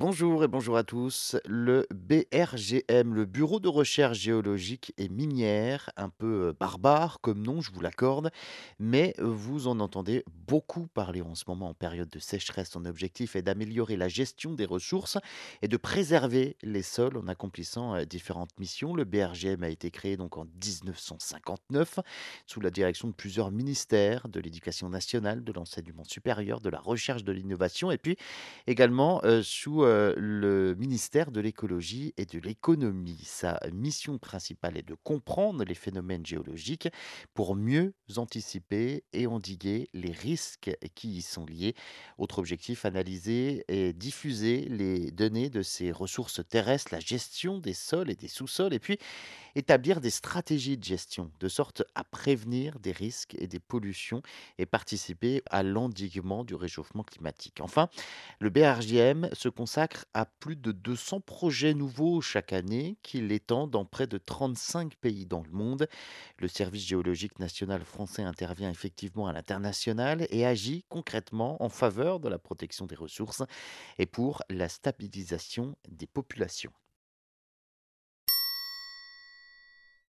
Bonjour et bonjour à tous. Le BRGM, le Bureau de recherche géologique et minière, un peu euh, barbare comme nom, je vous l'accorde, mais vous en entendez beaucoup parler en ce moment en période de sécheresse. Son objectif est d'améliorer la gestion des ressources et de préserver les sols en accomplissant euh, différentes missions. Le BRGM a été créé donc en 1959 sous la direction de plusieurs ministères, de l'éducation nationale, de l'enseignement supérieur, de la recherche, de l'innovation et puis également euh, sous heu, le ministère de l'écologie et de l'économie. Sa mission principale est de comprendre les phénomènes géologiques pour mieux anticiper et endiguer les risques qui y sont liés. Autre objectif, analyser et diffuser les données de ces ressources terrestres, la gestion des sols et des sous-sols et puis établir des stratégies de gestion de sorte à prévenir des risques et des pollutions et participer à l'endiguement du réchauffement climatique. Enfin, le BRJM se à plus de 200 projets nouveaux chaque année qu'il étend dans près de 35 pays dans le monde. Le service géologique national français intervient effectivement à l'international et agit concrètement en faveur de la protection des ressources et pour la stabilisation des populations.